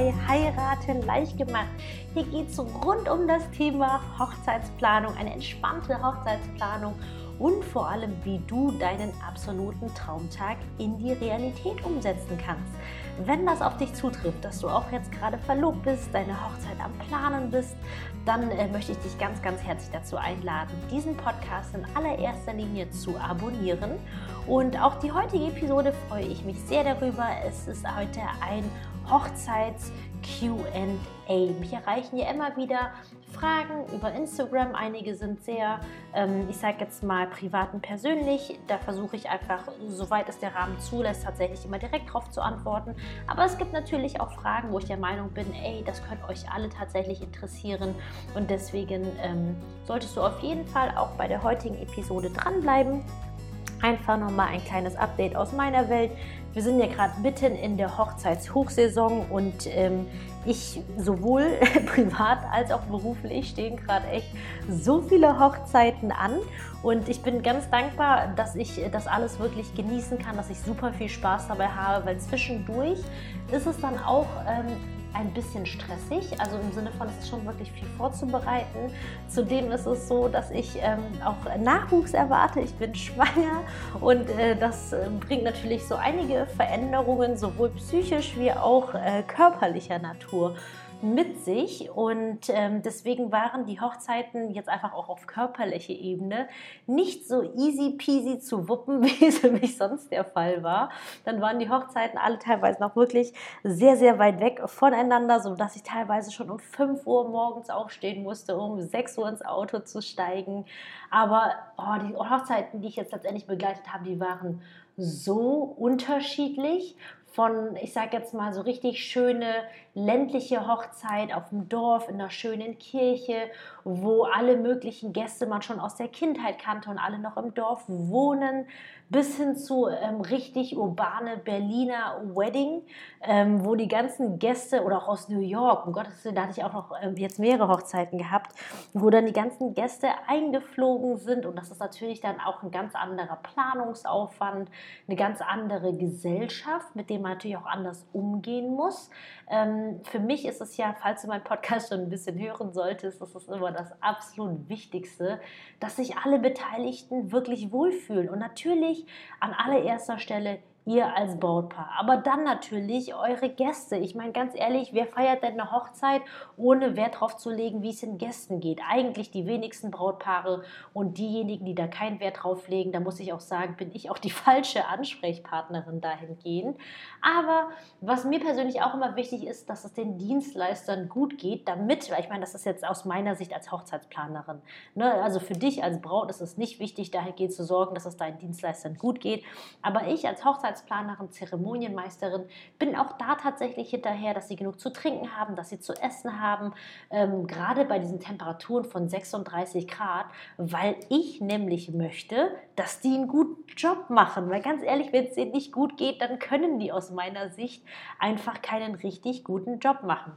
bei Heiraten leicht gemacht. Hier geht es rund um das Thema Hochzeitsplanung, eine entspannte Hochzeitsplanung und vor allem, wie du deinen absoluten Traumtag in die Realität umsetzen kannst. Wenn das auf dich zutrifft, dass du auch jetzt gerade verlobt bist, deine Hochzeit am Planen bist, dann äh, möchte ich dich ganz, ganz herzlich dazu einladen, diesen Podcast in allererster Linie zu abonnieren. Und auch die heutige Episode freue ich mich sehr darüber. Es ist heute ein Hochzeits- QA. Mich erreichen ja immer wieder Fragen über Instagram. Einige sind sehr, ähm, ich sage jetzt mal, privat und persönlich. Da versuche ich einfach, soweit es der Rahmen zulässt, tatsächlich immer direkt darauf zu antworten. Aber es gibt natürlich auch Fragen, wo ich der Meinung bin, ey, das könnte euch alle tatsächlich interessieren. Und deswegen ähm, solltest du auf jeden Fall auch bei der heutigen Episode dranbleiben. Einfach nochmal ein kleines Update aus meiner Welt. Wir sind ja gerade mitten in der Hochzeitshochsaison und ähm, ich sowohl privat als auch beruflich stehen gerade echt so viele Hochzeiten an und ich bin ganz dankbar, dass ich das alles wirklich genießen kann, dass ich super viel Spaß dabei habe, weil zwischendurch ist es dann auch ähm, ein bisschen stressig, also im Sinne von, es ist schon wirklich viel vorzubereiten. Zudem ist es so, dass ich ähm, auch Nachwuchs erwarte. Ich bin schwanger und äh, das äh, bringt natürlich so einige Veränderungen, sowohl psychisch wie auch äh, körperlicher Natur mit sich und ähm, deswegen waren die Hochzeiten jetzt einfach auch auf körperlicher Ebene nicht so easy peasy zu wuppen, wie es für mich sonst der Fall war. Dann waren die Hochzeiten alle teilweise noch wirklich sehr, sehr weit weg voneinander, sodass ich teilweise schon um 5 Uhr morgens aufstehen musste, um 6 Uhr ins Auto zu steigen. Aber oh, die Hochzeiten, die ich jetzt letztendlich begleitet habe, die waren so unterschiedlich von, ich sage jetzt mal, so richtig schöne ländliche Hochzeit auf dem Dorf in einer schönen Kirche, wo alle möglichen Gäste man schon aus der Kindheit kannte und alle noch im Dorf wohnen, bis hin zu ähm, richtig urbane Berliner Wedding, ähm, wo die ganzen Gäste oder auch aus New York, um Gottes Willen, da hatte ich auch noch ähm, jetzt mehrere Hochzeiten gehabt, wo dann die ganzen Gäste eingeflogen sind und das ist natürlich dann auch ein ganz anderer Planungsaufwand, eine ganz andere Gesellschaft, mit dem man natürlich auch anders umgehen muss. Ähm, für mich ist es ja, falls du meinen Podcast schon ein bisschen hören solltest, das ist immer das absolut Wichtigste, dass sich alle Beteiligten wirklich wohlfühlen und natürlich an allererster Stelle ihr als Brautpaar. Aber dann natürlich eure Gäste. Ich meine, ganz ehrlich, wer feiert denn eine Hochzeit, ohne Wert darauf zu legen, wie es den Gästen geht? Eigentlich die wenigsten Brautpaare und diejenigen, die da keinen Wert drauf legen, da muss ich auch sagen, bin ich auch die falsche Ansprechpartnerin dahingehend. Aber was mir persönlich auch immer wichtig ist, dass es den Dienstleistern gut geht, damit, weil ich meine, das ist jetzt aus meiner Sicht als Hochzeitsplanerin. Ne? Also für dich als Braut ist es nicht wichtig, dahingehend zu sorgen, dass es deinen Dienstleistern gut geht. Aber ich als Hochzeitsplanerin Hochzeitsplanerin, Zeremonienmeisterin, bin auch da tatsächlich hinterher, dass sie genug zu trinken haben, dass sie zu essen haben, ähm, gerade bei diesen Temperaturen von 36 Grad, weil ich nämlich möchte, dass die einen guten Job machen. Weil ganz ehrlich, wenn es denen nicht gut geht, dann können die aus meiner Sicht einfach keinen richtig guten Job machen.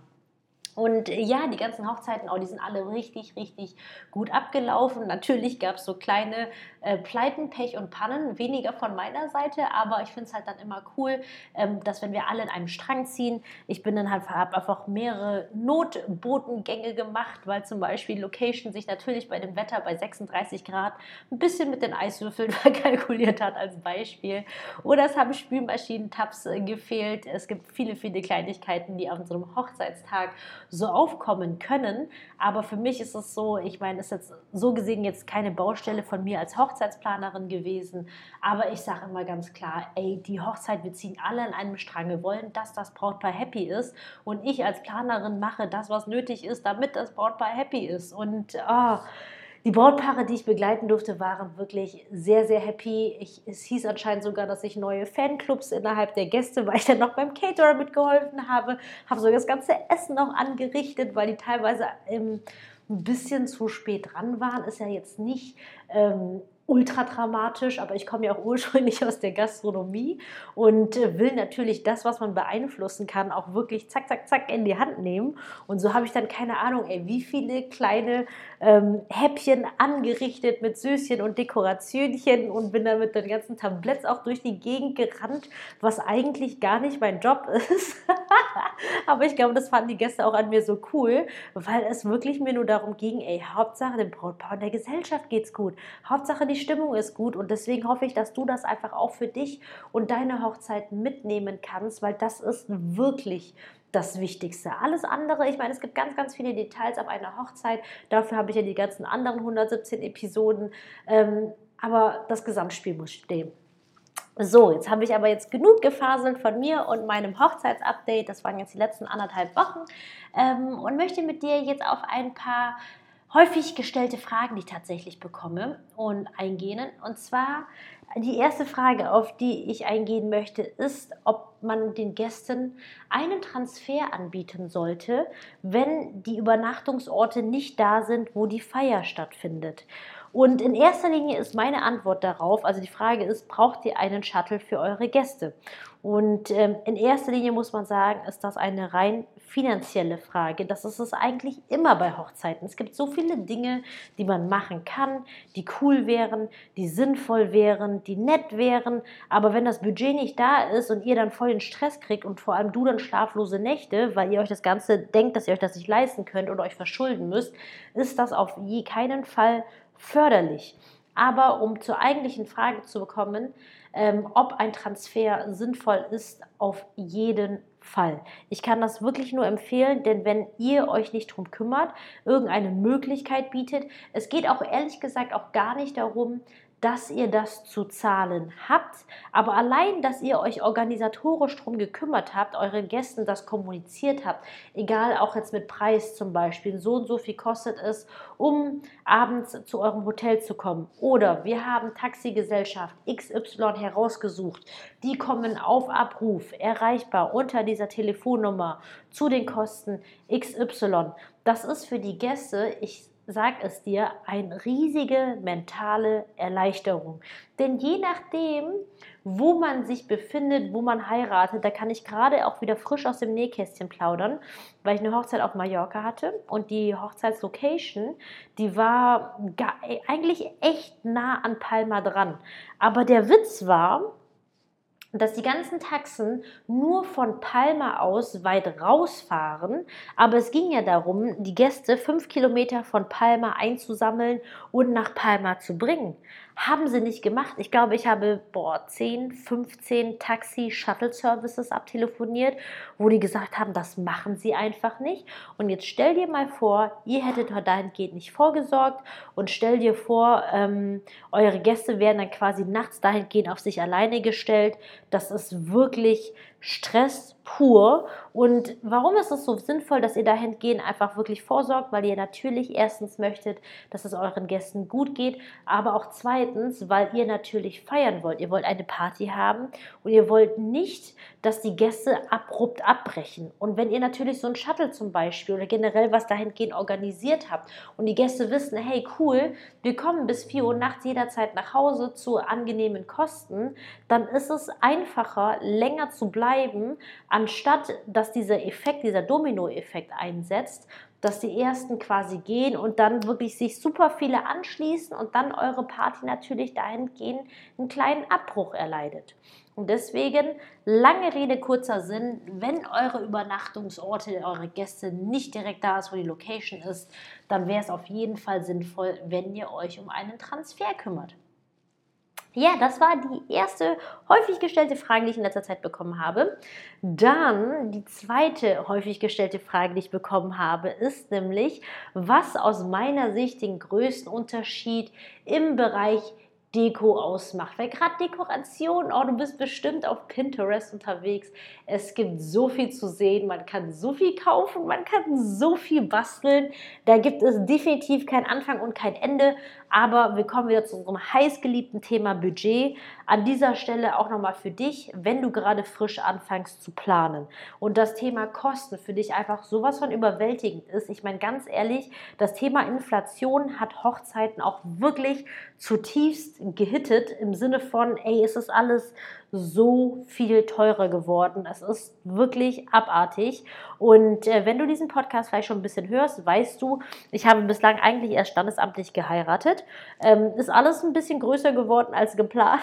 Und äh, ja, die ganzen Hochzeiten, oh, die sind alle richtig, richtig gut abgelaufen. Natürlich gab es so kleine äh, Pleiten, Pech und Pannen, weniger von meiner Seite, aber ich finde es halt dann immer cool, ähm, dass wenn wir alle in einem Strang ziehen, ich bin dann halt, habe einfach mehrere Notbotengänge gemacht, weil zum Beispiel Location sich natürlich bei dem Wetter bei 36 Grad ein bisschen mit den Eiswürfeln verkalkuliert hat als Beispiel. Oder es haben Spülmaschinentabs äh, gefehlt. Es gibt viele, viele Kleinigkeiten, die auf so einem Hochzeitstag so aufkommen können. Aber für mich ist es so, ich meine, es ist jetzt so gesehen jetzt keine Baustelle von mir als Hochzeitsplanerin gewesen. Aber ich sage immer ganz klar, ey, die Hochzeit, wir ziehen alle an einem Strang. Wir wollen, dass das Brautpaar happy ist. Und ich als Planerin mache das, was nötig ist, damit das Brautpaar happy ist. Und oh, die Brautpaare, die ich begleiten durfte, waren wirklich sehr, sehr happy. Ich, es hieß anscheinend sogar, dass ich neue Fanclubs innerhalb der Gäste, weil ich dann noch beim Caterer mitgeholfen habe, habe sogar das ganze Essen noch angerichtet, weil die teilweise ähm, ein bisschen zu spät dran waren. Ist ja jetzt nicht ähm, ultra dramatisch, aber ich komme ja auch ursprünglich aus der Gastronomie und äh, will natürlich das, was man beeinflussen kann, auch wirklich zack, zack, zack in die Hand nehmen. Und so habe ich dann keine Ahnung, ey, wie viele kleine ähm, Häppchen angerichtet mit Süßchen und Dekorationchen und bin dann mit den ganzen Tabletts auch durch die Gegend gerannt, was eigentlich gar nicht mein Job ist. aber ich glaube, das fanden die Gäste auch an mir so cool, weil es wirklich mir nur darum ging, ey, Hauptsache dem Brautpaar und der Gesellschaft geht's gut. Hauptsache die Stimmung ist gut und deswegen hoffe ich, dass du das einfach auch für dich und deine Hochzeit mitnehmen kannst, weil das ist wirklich das Wichtigste. Alles andere, ich meine, es gibt ganz, ganz viele Details auf einer Hochzeit. Dafür habe ich ja die ganzen anderen 117 Episoden. Ähm, aber das Gesamtspiel muss stehen. So, jetzt habe ich aber jetzt genug gefaselt von mir und meinem Hochzeitsupdate. Das waren jetzt die letzten anderthalb Wochen ähm, und möchte mit dir jetzt auf ein paar häufig gestellte Fragen, die ich tatsächlich bekomme und eingehen. Und zwar die erste Frage, auf die ich eingehen möchte, ist, ob man den Gästen einen Transfer anbieten sollte, wenn die Übernachtungsorte nicht da sind, wo die Feier stattfindet. Und in erster Linie ist meine Antwort darauf, also die Frage ist, braucht ihr einen Shuttle für eure Gäste? Und ähm, in erster Linie muss man sagen, ist das eine rein finanzielle Frage. Das ist es eigentlich immer bei Hochzeiten. Es gibt so viele Dinge, die man machen kann, die cool wären, die sinnvoll wären, die nett wären. Aber wenn das Budget nicht da ist und ihr dann voll den Stress kriegt und vor allem du dann schlaflose Nächte, weil ihr euch das Ganze denkt, dass ihr euch das nicht leisten könnt oder euch verschulden müsst, ist das auf je keinen Fall förderlich. Aber um zur eigentlichen Frage zu kommen, ähm, ob ein Transfer sinnvoll ist, auf jeden Fall. Ich kann das wirklich nur empfehlen, denn wenn ihr euch nicht drum kümmert, irgendeine Möglichkeit bietet, es geht auch ehrlich gesagt auch gar nicht darum, dass ihr das zu zahlen habt. Aber allein, dass ihr euch organisatorisch darum gekümmert habt, euren Gästen das kommuniziert habt, egal auch jetzt mit Preis zum Beispiel, so und so viel kostet es, um abends zu eurem Hotel zu kommen. Oder wir haben Taxigesellschaft XY herausgesucht, die kommen auf Abruf, erreichbar unter dieser Telefonnummer zu den Kosten XY. Das ist für die Gäste, ich sag es dir, eine riesige mentale Erleichterung. Denn je nachdem, wo man sich befindet, wo man heiratet, da kann ich gerade auch wieder frisch aus dem Nähkästchen plaudern, weil ich eine Hochzeit auf Mallorca hatte und die Hochzeitslocation, die war eigentlich echt nah an Palma dran. Aber der Witz war, dass die ganzen Taxen nur von Palma aus weit rausfahren. Aber es ging ja darum, die Gäste fünf Kilometer von Palma einzusammeln und nach Palma zu bringen. Haben sie nicht gemacht. Ich glaube, ich habe boah, 10, 15 Taxi-Shuttle-Services abtelefoniert, wo die gesagt haben, das machen sie einfach nicht. Und jetzt stell dir mal vor, ihr hättet dahingehend nicht vorgesorgt und stell dir vor, ähm, eure Gäste werden dann quasi nachts dahingehend auf sich alleine gestellt. Das ist wirklich Stress pur. Und warum ist es so sinnvoll, dass ihr dahingehend einfach wirklich vorsorgt? Weil ihr natürlich erstens möchtet, dass es euren Gästen gut geht, aber auch zweitens, weil ihr natürlich feiern wollt. Ihr wollt eine Party haben und ihr wollt nicht, dass die Gäste abrupt abbrechen. Und wenn ihr natürlich so ein Shuttle zum Beispiel oder generell was dahingehend organisiert habt und die Gäste wissen, hey cool, wir kommen bis 4 Uhr nachts jederzeit nach Hause zu angenehmen Kosten, dann ist es einfacher, länger zu bleiben bleiben, anstatt dass dieser Effekt, dieser Domino-Effekt einsetzt, dass die ersten quasi gehen und dann wirklich sich super viele anschließen und dann eure Party natürlich dahingehend einen kleinen Abbruch erleidet. Und deswegen, lange Rede, kurzer Sinn, wenn eure Übernachtungsorte, eure Gäste nicht direkt da ist, wo die Location ist, dann wäre es auf jeden Fall sinnvoll, wenn ihr euch um einen Transfer kümmert. Ja, das war die erste häufig gestellte Frage, die ich in letzter Zeit bekommen habe. Dann die zweite häufig gestellte Frage, die ich bekommen habe, ist nämlich, was aus meiner Sicht den größten Unterschied im Bereich Deko ausmacht. Weil gerade Dekoration, oh, du bist bestimmt auf Pinterest unterwegs. Es gibt so viel zu sehen, man kann so viel kaufen, man kann so viel basteln. Da gibt es definitiv kein Anfang und kein Ende. Aber wir kommen wieder zu unserem heißgeliebten Thema Budget. An dieser Stelle auch nochmal für dich, wenn du gerade frisch anfängst zu planen und das Thema Kosten für dich einfach sowas von überwältigend ist. Ich meine ganz ehrlich, das Thema Inflation hat Hochzeiten auch wirklich zutiefst gehittet im Sinne von, ey, ist es alles so viel teurer geworden. Es ist wirklich abartig. Und äh, wenn du diesen Podcast vielleicht schon ein bisschen hörst, weißt du, ich habe bislang eigentlich erst standesamtlich geheiratet. Ähm, ist alles ein bisschen größer geworden als geplant.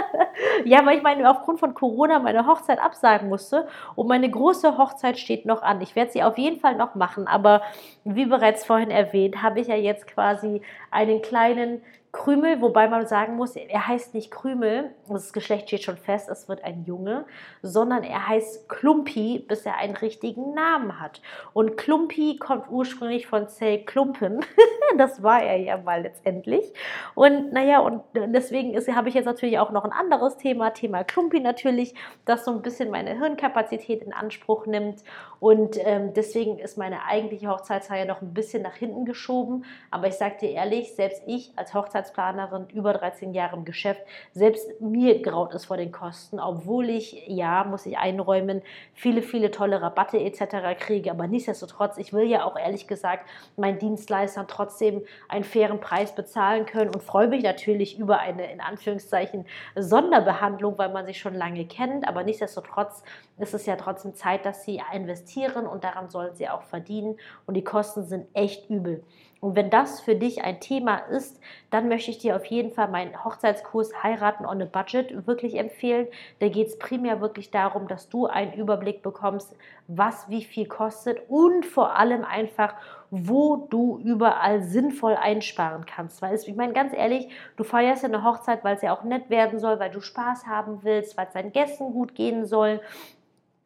ja, weil ich meine, aufgrund von Corona meine Hochzeit absagen musste. Und meine große Hochzeit steht noch an. Ich werde sie auf jeden Fall noch machen. Aber wie bereits vorhin erwähnt, habe ich ja jetzt quasi einen kleinen Krümel, wobei man sagen muss, er heißt nicht Krümel, das Geschlecht steht schon fest, es wird ein Junge, sondern er heißt Klumpi, bis er einen richtigen Namen hat. Und Klumpi kommt ursprünglich von Zell Klumpen, das war er ja mal letztendlich. Und naja, und deswegen habe ich jetzt natürlich auch noch ein anderes Thema, Thema Klumpi natürlich, das so ein bisschen meine Hirnkapazität in Anspruch nimmt. Und ähm, deswegen ist meine eigentliche Hochzeitsfeier noch ein bisschen nach hinten geschoben. Aber ich sage dir ehrlich, selbst ich als Hochzeitsfeier Hochzeitsplanerin, über 13 Jahre im Geschäft. Selbst mir graut es vor den Kosten, obwohl ich, ja, muss ich einräumen, viele, viele tolle Rabatte etc. kriege. Aber nichtsdestotrotz, ich will ja auch ehrlich gesagt meinen Dienstleistern trotzdem einen fairen Preis bezahlen können und freue mich natürlich über eine, in Anführungszeichen, Sonderbehandlung, weil man sich schon lange kennt. Aber nichtsdestotrotz ist es ja trotzdem Zeit, dass sie investieren und daran sollen sie auch verdienen. Und die Kosten sind echt übel. Und wenn das für dich ein Thema ist, dann möchte ich dir auf jeden Fall meinen Hochzeitskurs Heiraten on a Budget wirklich empfehlen. Da geht es primär wirklich darum, dass du einen Überblick bekommst, was wie viel kostet und vor allem einfach, wo du überall sinnvoll einsparen kannst. Weil es, ich meine, ganz ehrlich, du feierst ja eine Hochzeit, weil es ja auch nett werden soll, weil du Spaß haben willst, weil es deinen Gästen gut gehen soll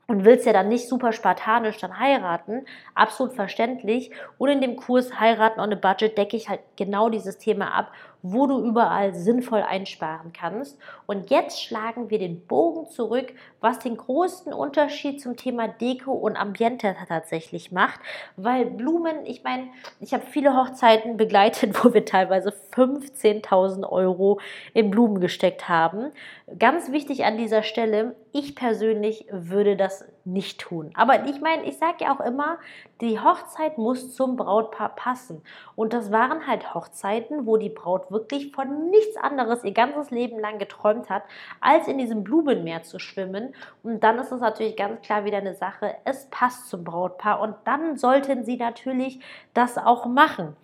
und willst ja dann nicht super spartanisch dann heiraten, absolut verständlich. Und in dem Kurs Heiraten on a Budget decke ich halt genau dieses Thema ab, wo du überall sinnvoll einsparen kannst. Und jetzt schlagen wir den Bogen zurück, was den größten Unterschied zum Thema Deko und Ambiente tatsächlich macht. Weil Blumen, ich meine, ich habe viele Hochzeiten begleitet, wo wir teilweise 15.000 Euro in Blumen gesteckt haben. Ganz wichtig an dieser Stelle, ich persönlich würde das nicht tun. Aber ich meine, ich sage ja auch immer, die Hochzeit muss zum Brautpaar passen. Und das waren halt Hochzeiten, wo die Braut wirklich von nichts anderes ihr ganzes Leben lang geträumt hat, als in diesem Blumenmeer zu schwimmen. Und dann ist es natürlich ganz klar wieder eine Sache, es passt zum Brautpaar und dann sollten sie natürlich das auch machen.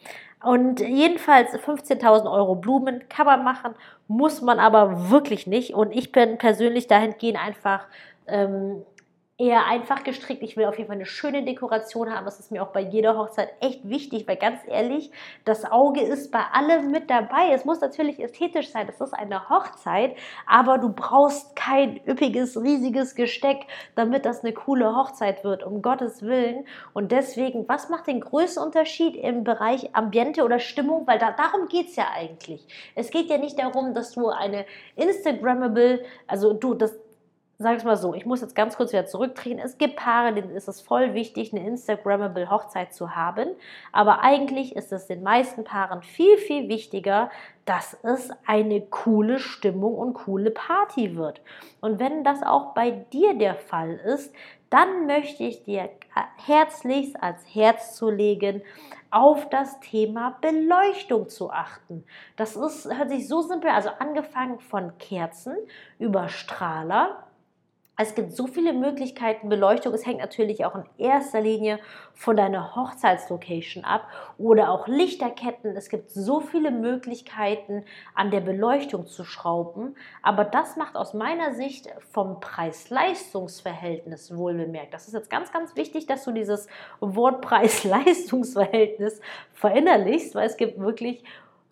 Und jedenfalls 15.000 Euro Blumen kann man machen, muss man aber wirklich nicht. Und ich bin persönlich dahingehend einfach ähm, eher einfach gestrickt. Ich will auf jeden Fall eine schöne Dekoration haben. Das ist mir auch bei jeder Hochzeit echt wichtig, weil ganz ehrlich, das Auge ist bei allem mit dabei. Es muss natürlich ästhetisch sein. Das ist eine Hochzeit, aber du brauchst kein üppiges, riesiges Gesteck, damit das eine coole Hochzeit wird, um Gottes Willen. Und deswegen, was macht den größten Unterschied im Bereich Ambiente oder Stimmung? Weil da, darum geht es ja eigentlich. Es geht ja nicht darum, dass du eine Instagrammable, also du, das, sag ich mal so, ich muss jetzt ganz kurz wieder zurückdrehen. Es gibt Paare, denen ist es voll wichtig, eine Instagrammable Hochzeit zu haben. Aber eigentlich ist es den meisten Paaren viel, viel wichtiger, dass es eine coole Stimmung und coole Party wird. Und wenn das auch bei dir der Fall ist, dann möchte ich dir herzlichst ans Herz zu legen, auf das Thema Beleuchtung zu achten. Das ist, hört sich so simpel, also angefangen von Kerzen über Strahler, es gibt so viele Möglichkeiten Beleuchtung. Es hängt natürlich auch in erster Linie von deiner Hochzeitslocation ab oder auch Lichterketten. Es gibt so viele Möglichkeiten an der Beleuchtung zu schrauben. Aber das macht aus meiner Sicht vom Preis-Leistungs-Verhältnis wohlbemerkt. Das ist jetzt ganz, ganz wichtig, dass du dieses Wort Preis-Leistungs-Verhältnis verinnerlichst, weil es gibt wirklich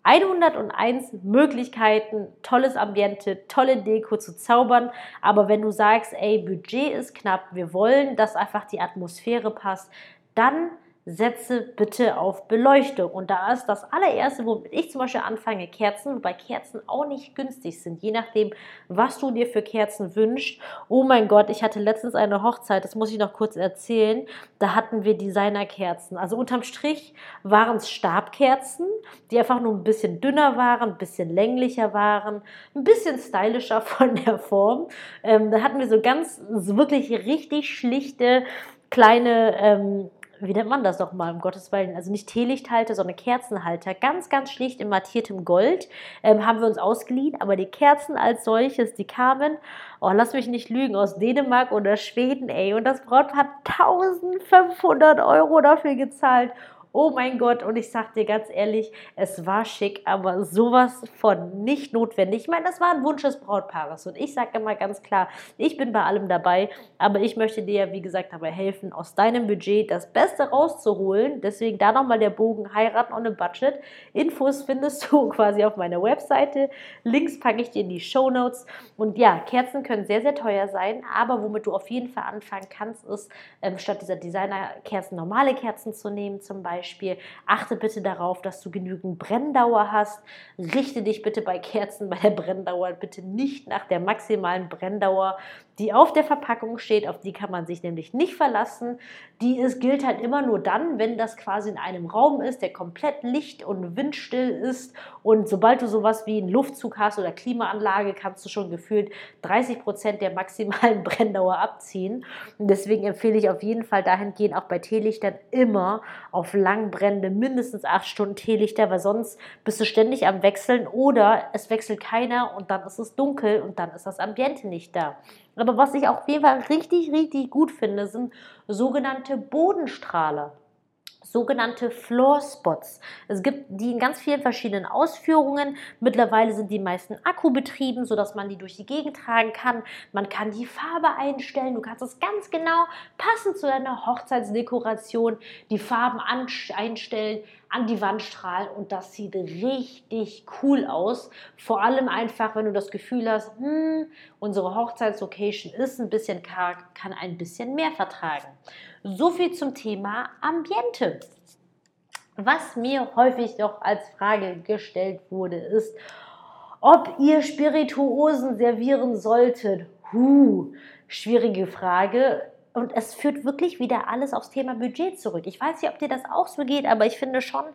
101 Möglichkeiten, tolles Ambiente, tolle Deko zu zaubern. Aber wenn du sagst, ey, Budget ist knapp, wir wollen, dass einfach die Atmosphäre passt, dann setze bitte auf Beleuchtung. Und da ist das allererste, womit ich zum Beispiel anfange, Kerzen, wobei Kerzen auch nicht günstig sind, je nachdem, was du dir für Kerzen wünschst. Oh mein Gott, ich hatte letztens eine Hochzeit, das muss ich noch kurz erzählen. Da hatten wir Designerkerzen. Also unterm Strich waren es Stabkerzen, die einfach nur ein bisschen dünner waren, ein bisschen länglicher waren, ein bisschen stylischer von der Form. Ähm, da hatten wir so ganz, so wirklich richtig schlichte kleine ähm, wie nennt man das doch mal, um Gottes Willen, also nicht Teelichthalter, sondern Kerzenhalter, ganz, ganz schlicht in mattiertem Gold, ähm, haben wir uns ausgeliehen, aber die Kerzen als solches, die kamen, oh, lass mich nicht lügen, aus Dänemark oder Schweden, ey, und das Brautpaar hat 1500 Euro dafür gezahlt oh mein Gott, und ich sag dir ganz ehrlich, es war schick, aber sowas von nicht notwendig. Ich meine, das war ein Wunsch des Brautpaares und ich sage immer ganz klar, ich bin bei allem dabei, aber ich möchte dir ja, wie gesagt, dabei helfen, aus deinem Budget das Beste rauszuholen. Deswegen da nochmal der Bogen heiraten on a Budget. Infos findest du quasi auf meiner Webseite. Links packe ich dir in die Show Notes. Und ja, Kerzen können sehr, sehr teuer sein, aber womit du auf jeden Fall anfangen kannst, ist, ähm, statt dieser Designer-Kerzen normale Kerzen zu nehmen, zum Beispiel Beispiel. Achte bitte darauf, dass du genügend Brenndauer hast. Richte dich bitte bei Kerzen bei der Brenndauer bitte nicht nach der maximalen Brenndauer, die auf der Verpackung steht. Auf die kann man sich nämlich nicht verlassen. Die ist, gilt halt immer nur dann, wenn das quasi in einem Raum ist, der komplett licht- und windstill ist. Und sobald du sowas wie einen Luftzug hast oder Klimaanlage, kannst du schon gefühlt 30 Prozent der maximalen Brenndauer abziehen. Und deswegen empfehle ich auf jeden Fall dahingehend auch bei Teelichtern immer auf langbrennende, mindestens acht Stunden Teelichter, weil sonst bist du ständig am Wechseln oder es wechselt keiner und dann ist es dunkel und dann ist das Ambiente nicht da. Aber was ich auf jeden Fall richtig, richtig gut finde, sind sogenannte Bodenstrahler sogenannte Floor Spots. Es gibt die in ganz vielen verschiedenen Ausführungen. Mittlerweile sind die meisten akkubetrieben, sodass man die durch die Gegend tragen kann. Man kann die Farbe einstellen. Du kannst es ganz genau passend zu deiner Hochzeitsdekoration die Farben einstellen, an die Wand strahlen und das sieht richtig cool aus. Vor allem einfach, wenn du das Gefühl hast, hm, unsere Hochzeitslocation ist ein bisschen karg, kann ein bisschen mehr vertragen. So viel zum Thema Ambiente. Was mir häufig noch als Frage gestellt wurde, ist, ob ihr Spirituosen servieren solltet. Huh, schwierige Frage. Und es führt wirklich wieder alles aufs Thema Budget zurück. Ich weiß nicht, ob dir das auch so geht, aber ich finde schon,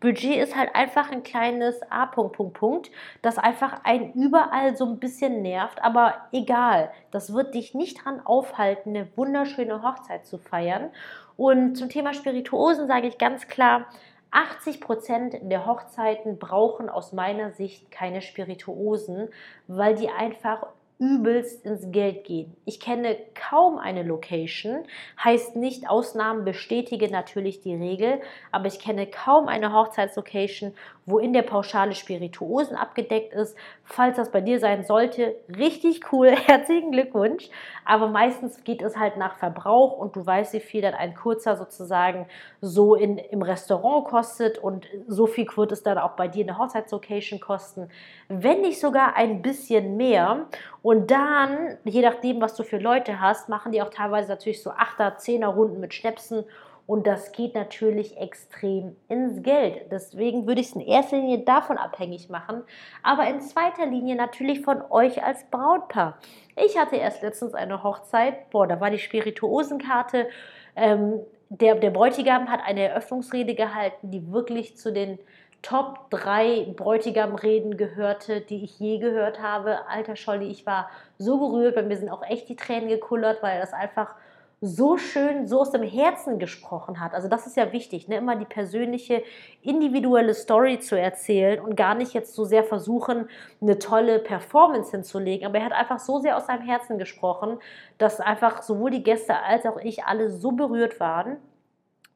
Budget ist halt einfach ein kleines A. Punkt, Punkt, Punkt, das einfach einen überall so ein bisschen nervt. Aber egal, das wird dich nicht daran aufhalten, eine wunderschöne Hochzeit zu feiern. Und zum Thema Spirituosen sage ich ganz klar, 80 Prozent der Hochzeiten brauchen aus meiner Sicht keine Spirituosen, weil die einfach übelst ins Geld gehen. Ich kenne kaum eine Location, heißt nicht, Ausnahmen bestätigen natürlich die Regel, aber ich kenne kaum eine Hochzeitslocation, wo in der Pauschale Spirituosen abgedeckt ist. Falls das bei dir sein sollte, richtig cool, herzlichen Glückwunsch. Aber meistens geht es halt nach Verbrauch und du weißt, wie viel dann ein kurzer sozusagen so in, im Restaurant kostet und so viel wird es dann auch bei dir in der Hochzeitslocation kosten, wenn nicht sogar ein bisschen mehr. Und dann, je nachdem, was du für Leute hast, machen die auch teilweise natürlich so 8er, 10er Runden mit Schnäpsen und das geht natürlich extrem ins Geld. Deswegen würde ich es in erster Linie davon abhängig machen, aber in zweiter Linie natürlich von euch als Brautpaar. Ich hatte erst letztens eine Hochzeit, boah, da war die Spirituosenkarte. Ähm, der, der Bräutigam hat eine Eröffnungsrede gehalten, die wirklich zu den Top 3 Bräutigam-Reden gehörte, die ich je gehört habe. Alter Scholli, ich war so gerührt, bei mir sind auch echt die Tränen gekullert, weil das einfach so schön, so aus dem Herzen gesprochen hat. Also das ist ja wichtig, ne? immer die persönliche, individuelle Story zu erzählen und gar nicht jetzt so sehr versuchen, eine tolle Performance hinzulegen. Aber er hat einfach so sehr aus seinem Herzen gesprochen, dass einfach sowohl die Gäste als auch ich alle so berührt waren.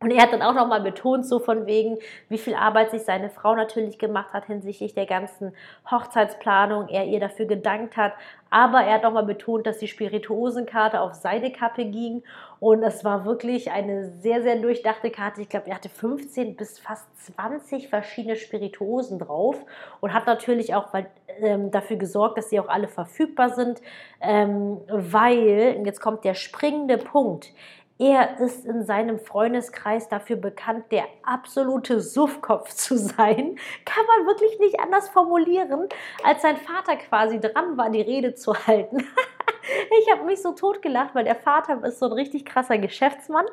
Und er hat dann auch nochmal betont, so von wegen, wie viel Arbeit sich seine Frau natürlich gemacht hat hinsichtlich der ganzen Hochzeitsplanung, er ihr dafür gedankt hat. Aber er hat nochmal betont, dass die Spirituosenkarte auf seine Kappe ging. Und es war wirklich eine sehr, sehr durchdachte Karte. Ich glaube, er hatte 15 bis fast 20 verschiedene Spirituosen drauf und hat natürlich auch ähm, dafür gesorgt, dass sie auch alle verfügbar sind, ähm, weil, jetzt kommt der springende Punkt, Er ist in seinem Freundeskreis dafür bekannt, der absolute Suffkopf zu sein. Kann man wirklich nicht anders formulieren, als sein Vater quasi dran war, die Rede zu halten. Ich habe mich so totgelacht, weil der Vater ist so ein richtig krasser Geschäftsmann,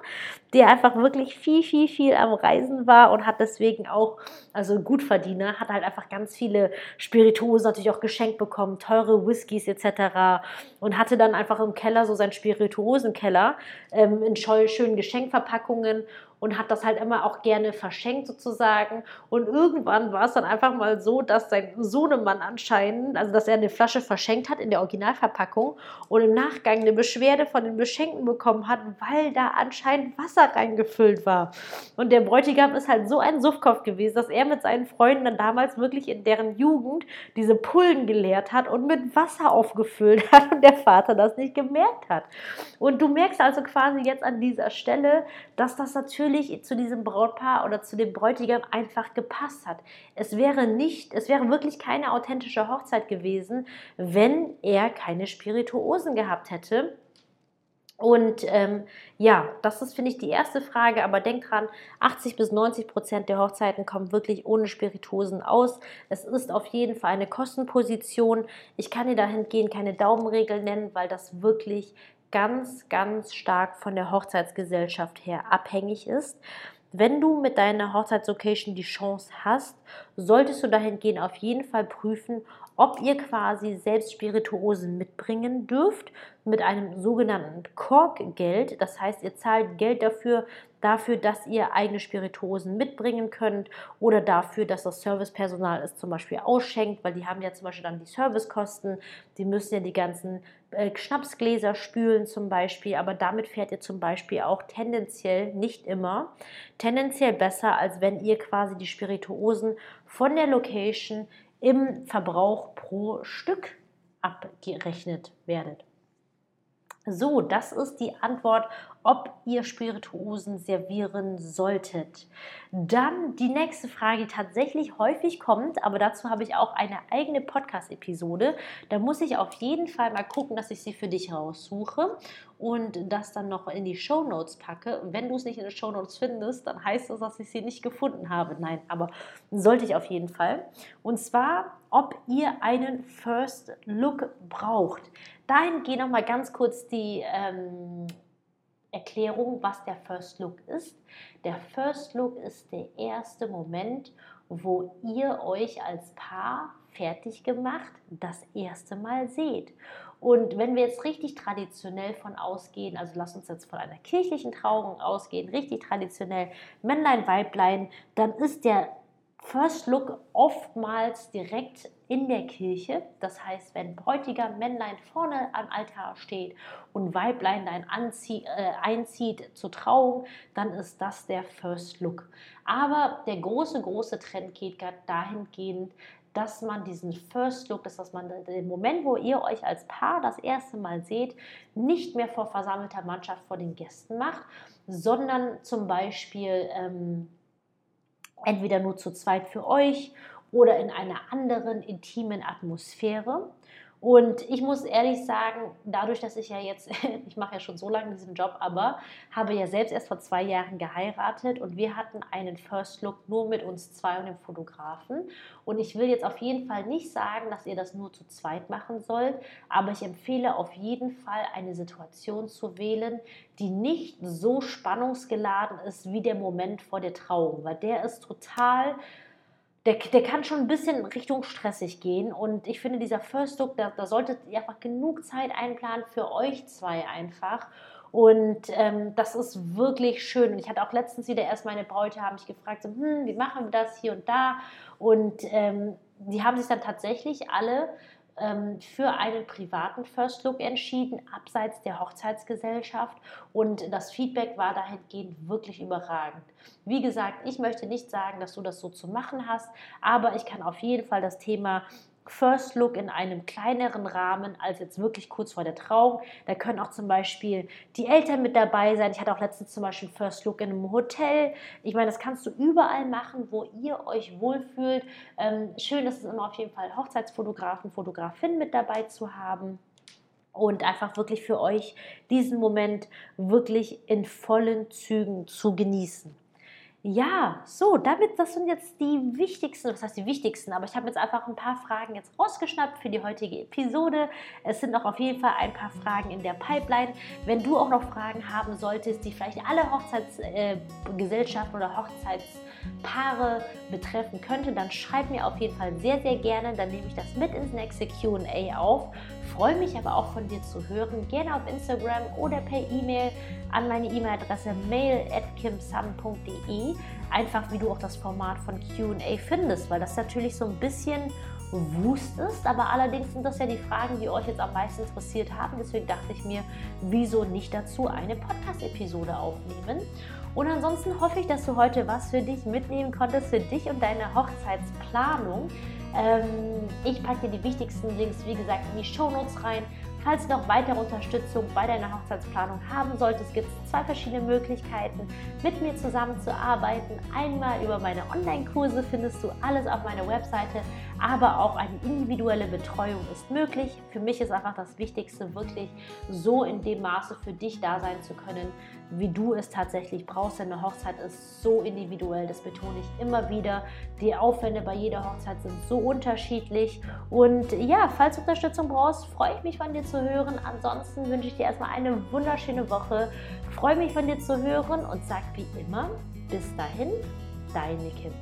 der einfach wirklich viel, viel, viel am Reisen war und hat deswegen auch, also Gutverdiener, hat halt einfach ganz viele Spirituosen natürlich auch geschenkt bekommen, teure Whiskys etc. Und hatte dann einfach im Keller so seinen Spirituosenkeller ähm, in schönen Geschenkverpackungen und hat das halt immer auch gerne verschenkt sozusagen. Und irgendwann war es dann einfach mal so, dass sein Sohnemann anscheinend, also dass er eine Flasche verschenkt hat in der Originalverpackung und im Nachgang eine Beschwerde von den Beschenkten bekommen hat, weil da anscheinend Wasser reingefüllt war. Und der Bräutigam ist halt so ein Suffkopf gewesen, dass er mit seinen Freunden dann damals wirklich in deren Jugend diese Pullen geleert hat und mit Wasser aufgefüllt hat und der Vater das nicht gemerkt hat. Und du merkst also quasi jetzt an dieser Stelle, dass das natürlich natürlich zu diesem Brautpaar oder zu dem Bräutigam einfach gepasst hat. Es wäre nicht, es wäre wirklich keine authentische Hochzeit gewesen, wenn er keine Spirituosen gehabt hätte. Und ähm, ja, das ist, finde ich, die erste Frage. Aber denk dran, 80 bis 90 Prozent der Hochzeiten kommen wirklich ohne Spirituosen aus. Es ist auf jeden Fall eine Kostenposition. Ich kann dir dahingehend keine Daumenregel nennen, weil das wirklich ganz, ganz stark von der Hochzeitsgesellschaft her abhängig ist. Wenn du mit deiner Hochzeitslocation die Chance hast, solltest du dahingehend auf jeden Fall prüfen, ob ihr quasi selbst Spirituosen mitbringen dürft mit einem sogenannten Korkgeld. Das heißt, ihr zahlt Geld dafür, dafür, dass ihr eigene Spirituosen mitbringen könnt oder dafür, dass das Servicepersonal es zum Beispiel ausschenkt, weil die haben ja zum Beispiel dann die Servicekosten, die müssen ja die ganzen äh, Schnapsgläser spülen zum Beispiel, aber damit fährt ihr zum Beispiel auch tendenziell nicht immer, tendenziell besser, als wenn ihr quasi die Spirituosen von der Location im Verbrauch pro Stück abgerechnet werdet. So, das ist die Antwort ob ihr Spirituosen servieren solltet. Dann die nächste Frage, die tatsächlich häufig kommt, aber dazu habe ich auch eine eigene Podcast-Episode. Da muss ich auf jeden Fall mal gucken, dass ich sie für dich raussuche und das dann noch in die Show Notes packe. Wenn du es nicht in den Show Notes findest, dann heißt das, dass ich sie nicht gefunden habe. Nein, aber sollte ich auf jeden Fall. Und zwar, ob ihr einen First Look braucht. Dahin gehe noch mal ganz kurz die ähm, Erklärung, was der First Look ist. Der First Look ist der erste Moment, wo ihr euch als Paar fertig gemacht das erste Mal seht. Und wenn wir jetzt richtig traditionell von ausgehen, also lasst uns jetzt von einer kirchlichen Trauung ausgehen, richtig traditionell Männlein, Weiblein, dann ist der First Look oftmals direkt in der Kirche. Das heißt, wenn Bräutigam Männlein vorne am Altar steht und Weiblein dann äh, einzieht zur Trauung, dann ist das der First Look. Aber der große, große Trend geht gerade dahingehend, dass man diesen First Look, dass man den Moment, wo ihr euch als Paar das erste Mal seht, nicht mehr vor versammelter Mannschaft vor den Gästen macht, sondern zum Beispiel ähm, entweder nur zu zweit für euch oder in einer anderen intimen Atmosphäre. Und ich muss ehrlich sagen, dadurch, dass ich ja jetzt, ich mache ja schon so lange diesen Job, aber habe ja selbst erst vor zwei Jahren geheiratet und wir hatten einen First Look nur mit uns zwei und dem Fotografen. Und ich will jetzt auf jeden Fall nicht sagen, dass ihr das nur zu zweit machen sollt, aber ich empfehle auf jeden Fall eine Situation zu wählen, die nicht so spannungsgeladen ist wie der Moment vor der Trauung, weil der ist total der, der kann schon ein bisschen Richtung stressig gehen. Und ich finde, dieser First Look, da, da solltet ihr einfach genug Zeit einplanen für euch zwei einfach. Und ähm, das ist wirklich schön. Und ich hatte auch letztens wieder erst meine Bräute, haben mich gefragt, so, hm, wie machen wir das hier und da? Und ähm, die haben sich dann tatsächlich alle ähm, für einen privaten First Look entschieden, abseits der Hochzeitsgesellschaft. Und das Feedback war dahingehend wirklich überragend. Wie gesagt, ich möchte nicht sagen, dass du das so zu machen hast, aber ich kann auf jeden Fall das Thema First Look in einem kleineren Rahmen als jetzt wirklich kurz vor der Trauung. Da können auch zum Beispiel die Eltern mit dabei sein. Ich hatte auch letztens zum Beispiel First Look in einem Hotel. Ich meine, das kannst du überall machen, wo ihr euch wohlfühlt. Ähm, schön ist es immer auf jeden Fall, Hochzeitsfotografen, Fotografin mit dabei zu haben. und einfach wirklich für euch diesen Moment wirklich in vollen Zügen zu genießen. Ja, so, damit, das sind jetzt die wichtigsten, was heißt die wichtigsten, aber ich habe jetzt einfach ein paar Fragen jetzt rausgeschnappt für die heutige Episode. Es sind auch auf jeden Fall ein paar Fragen in der Pipeline. Wenn du auch noch Fragen haben solltest, die vielleicht alle Hochzeitsgesellschaften äh, oder Hochzeitspaare betreffen könnte, dann schreib mir auf jeden Fall sehr, sehr gerne. Dann nehme ich das mit ins nächste QA auf. Freue mich aber auch von dir zu hören. Gerne auf Instagram oder per E-Mail an meine E-Mail-Adresse mail at kimsam.de einfach wie du auch das Format von QA findest, weil das natürlich so ein bisschen Wust ist, aber allerdings sind das ja die Fragen, die euch jetzt am meisten interessiert haben. Deswegen dachte ich mir, wieso nicht dazu eine Podcast-Episode aufnehmen. Und ansonsten hoffe ich, dass du heute was für dich mitnehmen konntest, für dich und deine Hochzeitsplanung. Ähm, ich packe dir die wichtigsten Links, wie gesagt, in die Shownotes rein. Falls du noch weitere Unterstützung bei deiner Hochzeitsplanung haben solltest, gibt es zwei verschiedene Möglichkeiten, mit mir zusammenzuarbeiten. Einmal über meine Online-Kurse findest du alles auf meiner Webseite, aber auch eine individuelle Betreuung ist möglich. Für mich ist einfach das Wichtigste, wirklich so in dem Maße für dich da sein zu können, wie du es tatsächlich brauchst. Denn eine Hochzeit ist so individuell, das betone ich immer wieder. Die Aufwände bei jeder Hochzeit sind so unterschiedlich. Und ja, falls du Unterstützung brauchst, freue ich mich von dir zu hören. Ansonsten wünsche ich dir erstmal eine wunderschöne Woche. Freue mich von dir zu hören und sag wie immer, bis dahin, deine Kim.